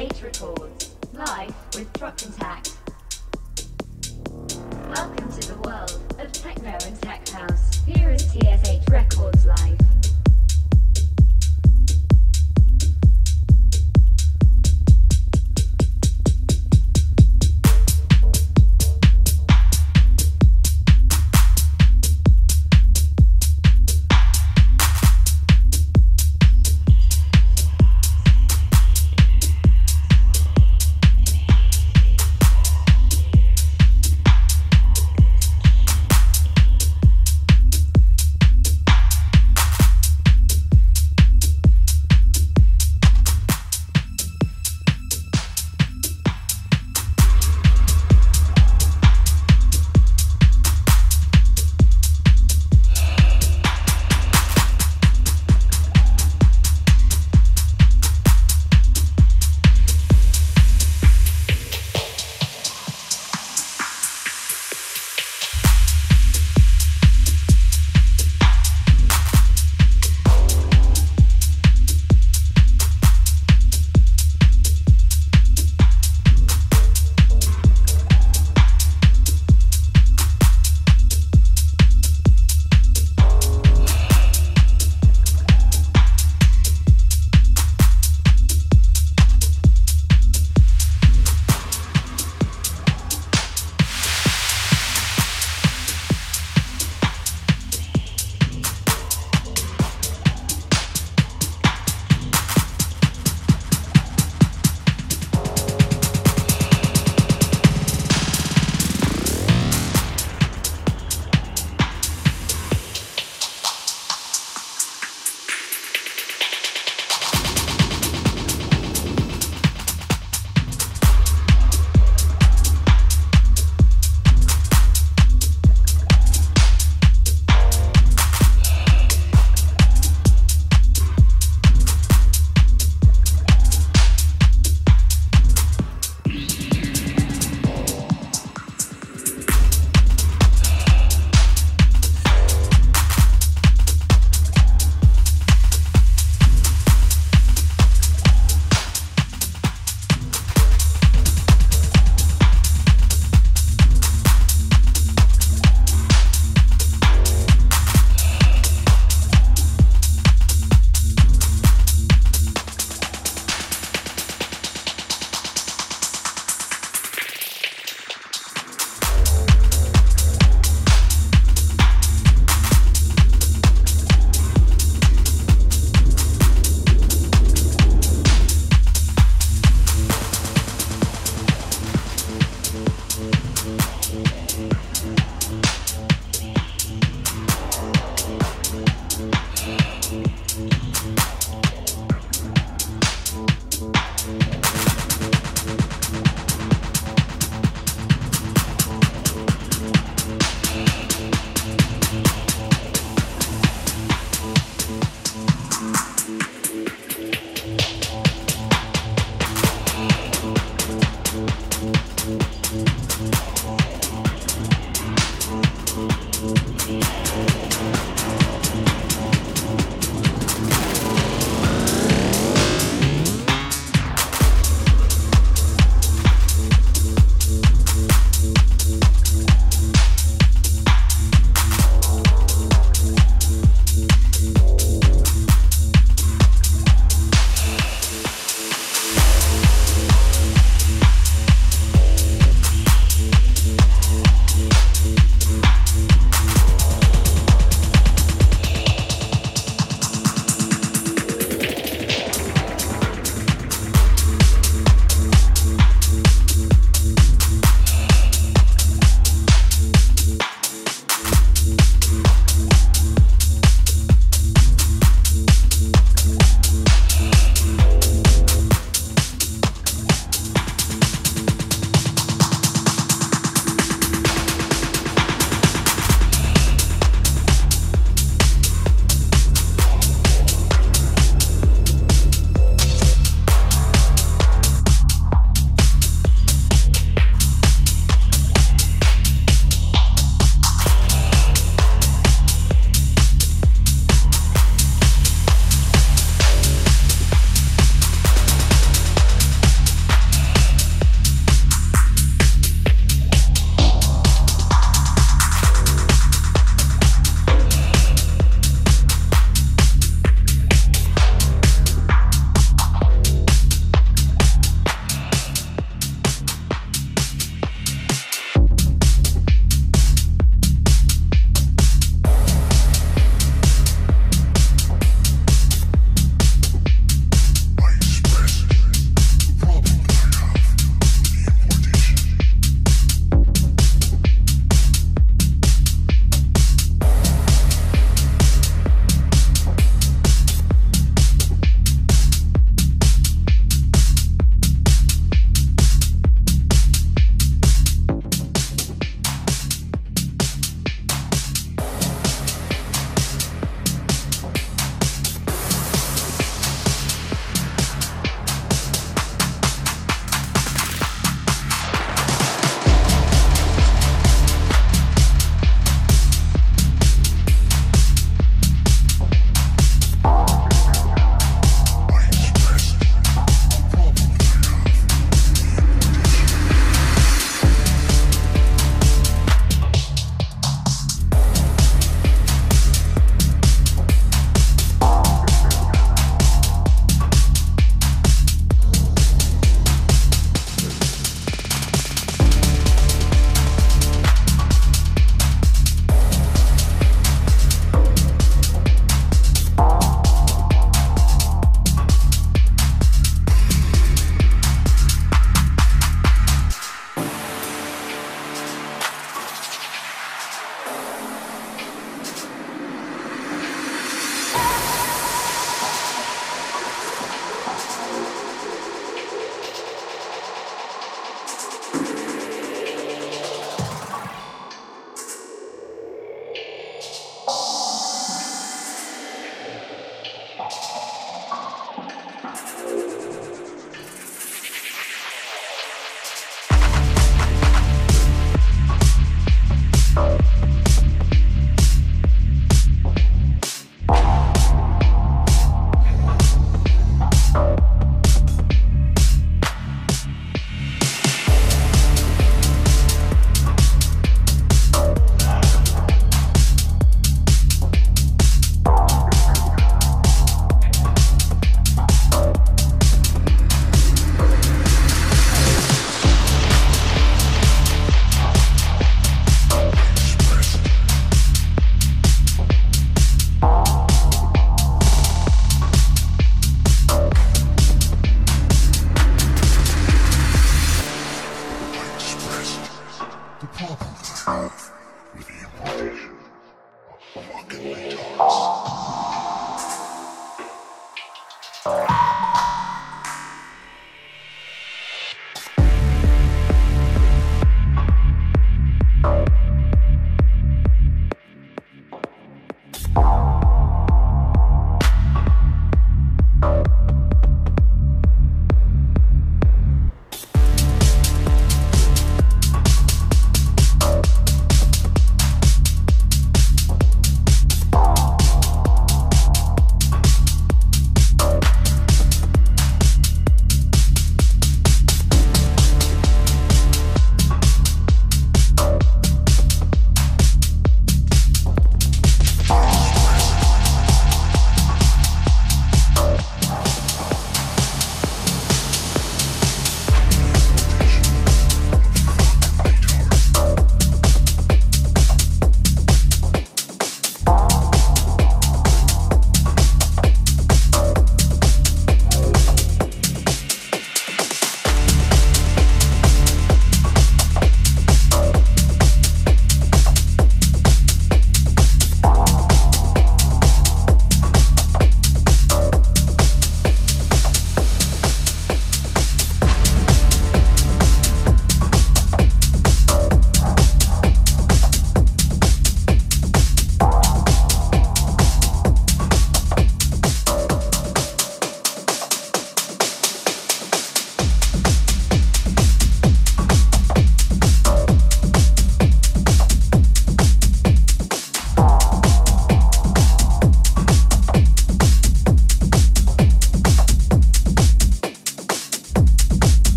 TSH Records, live with Trockentakt. Welcome to the world of techno and tech house. Here is TSH Records live.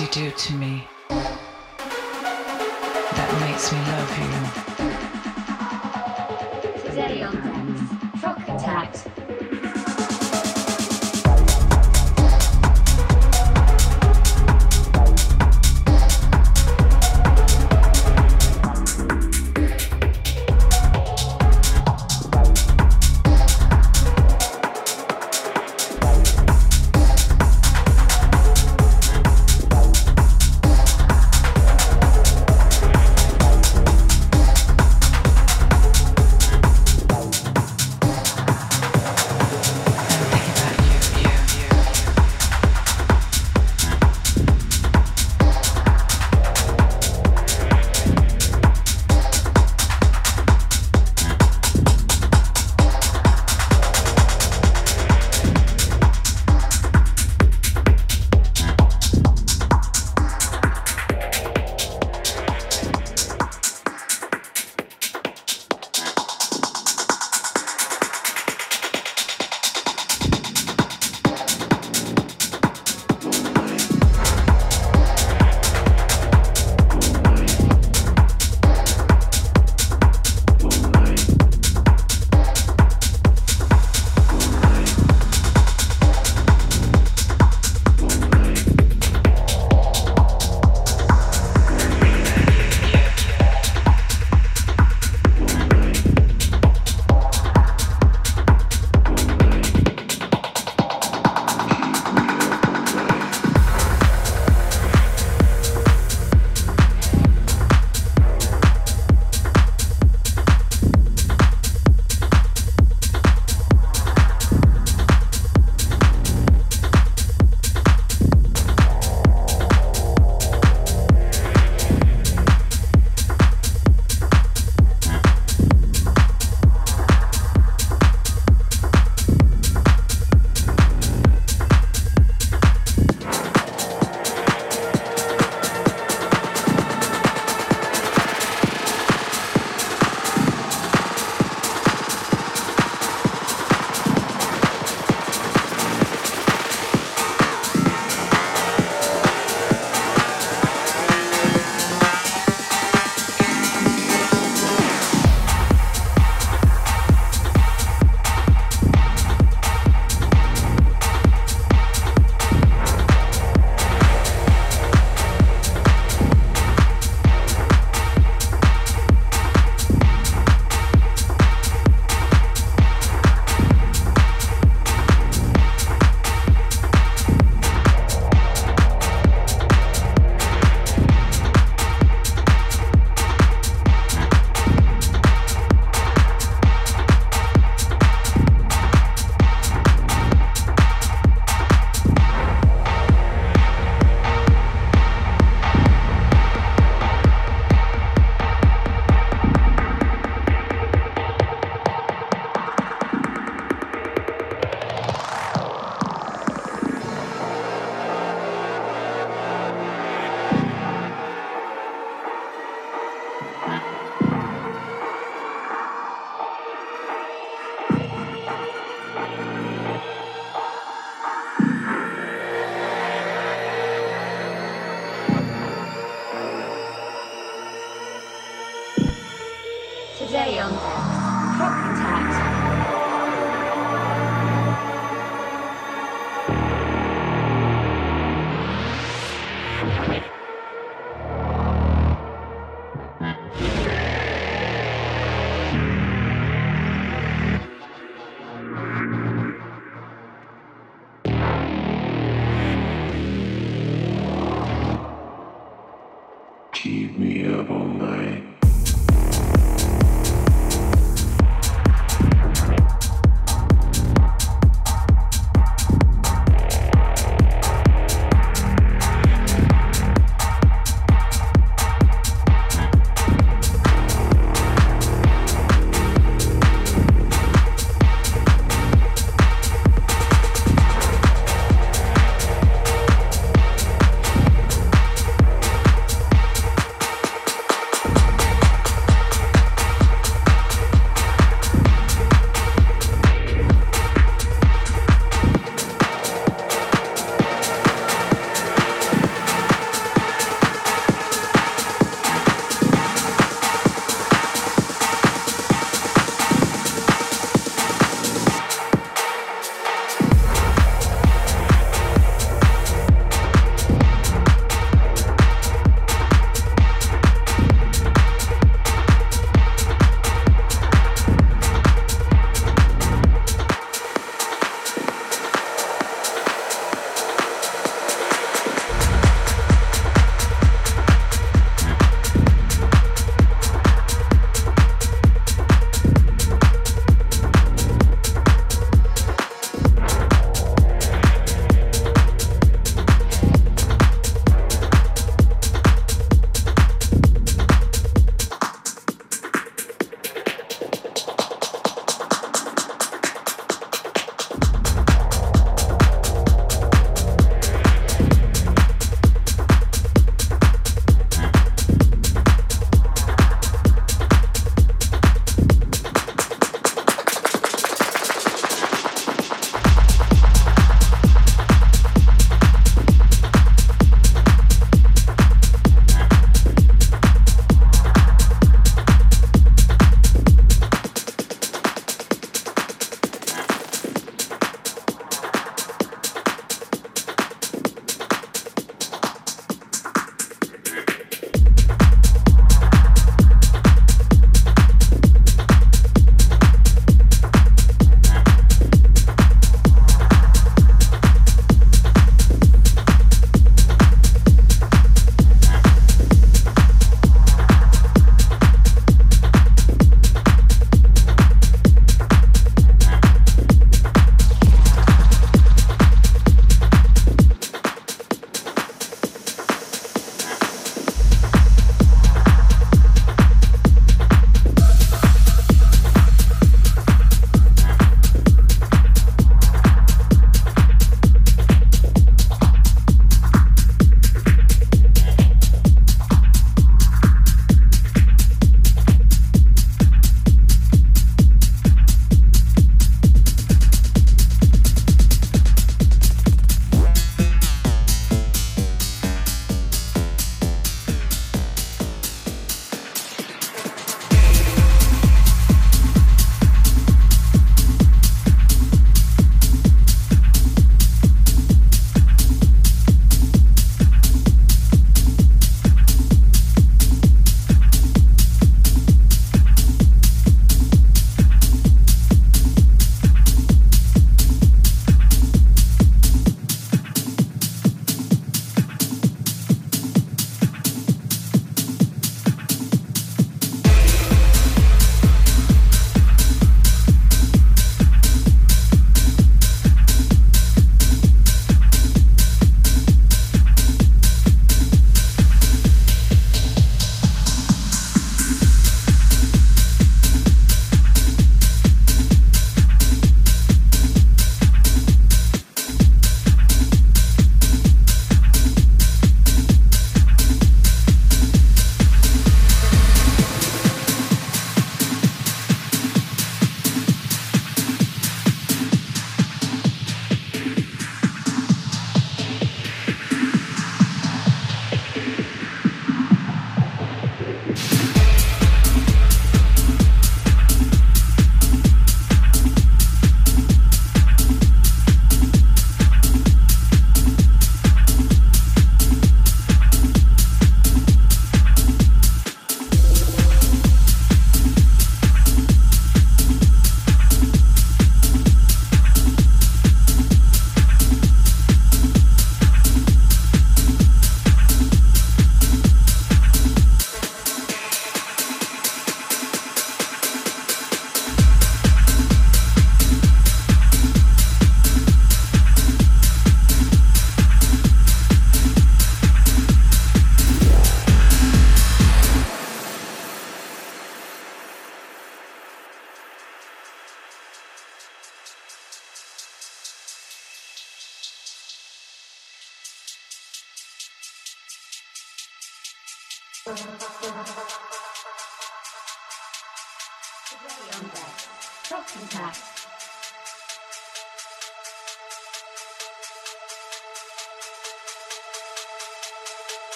you do to me that makes me love you. Today on Dex, Trockentakt.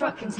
Trockentakt.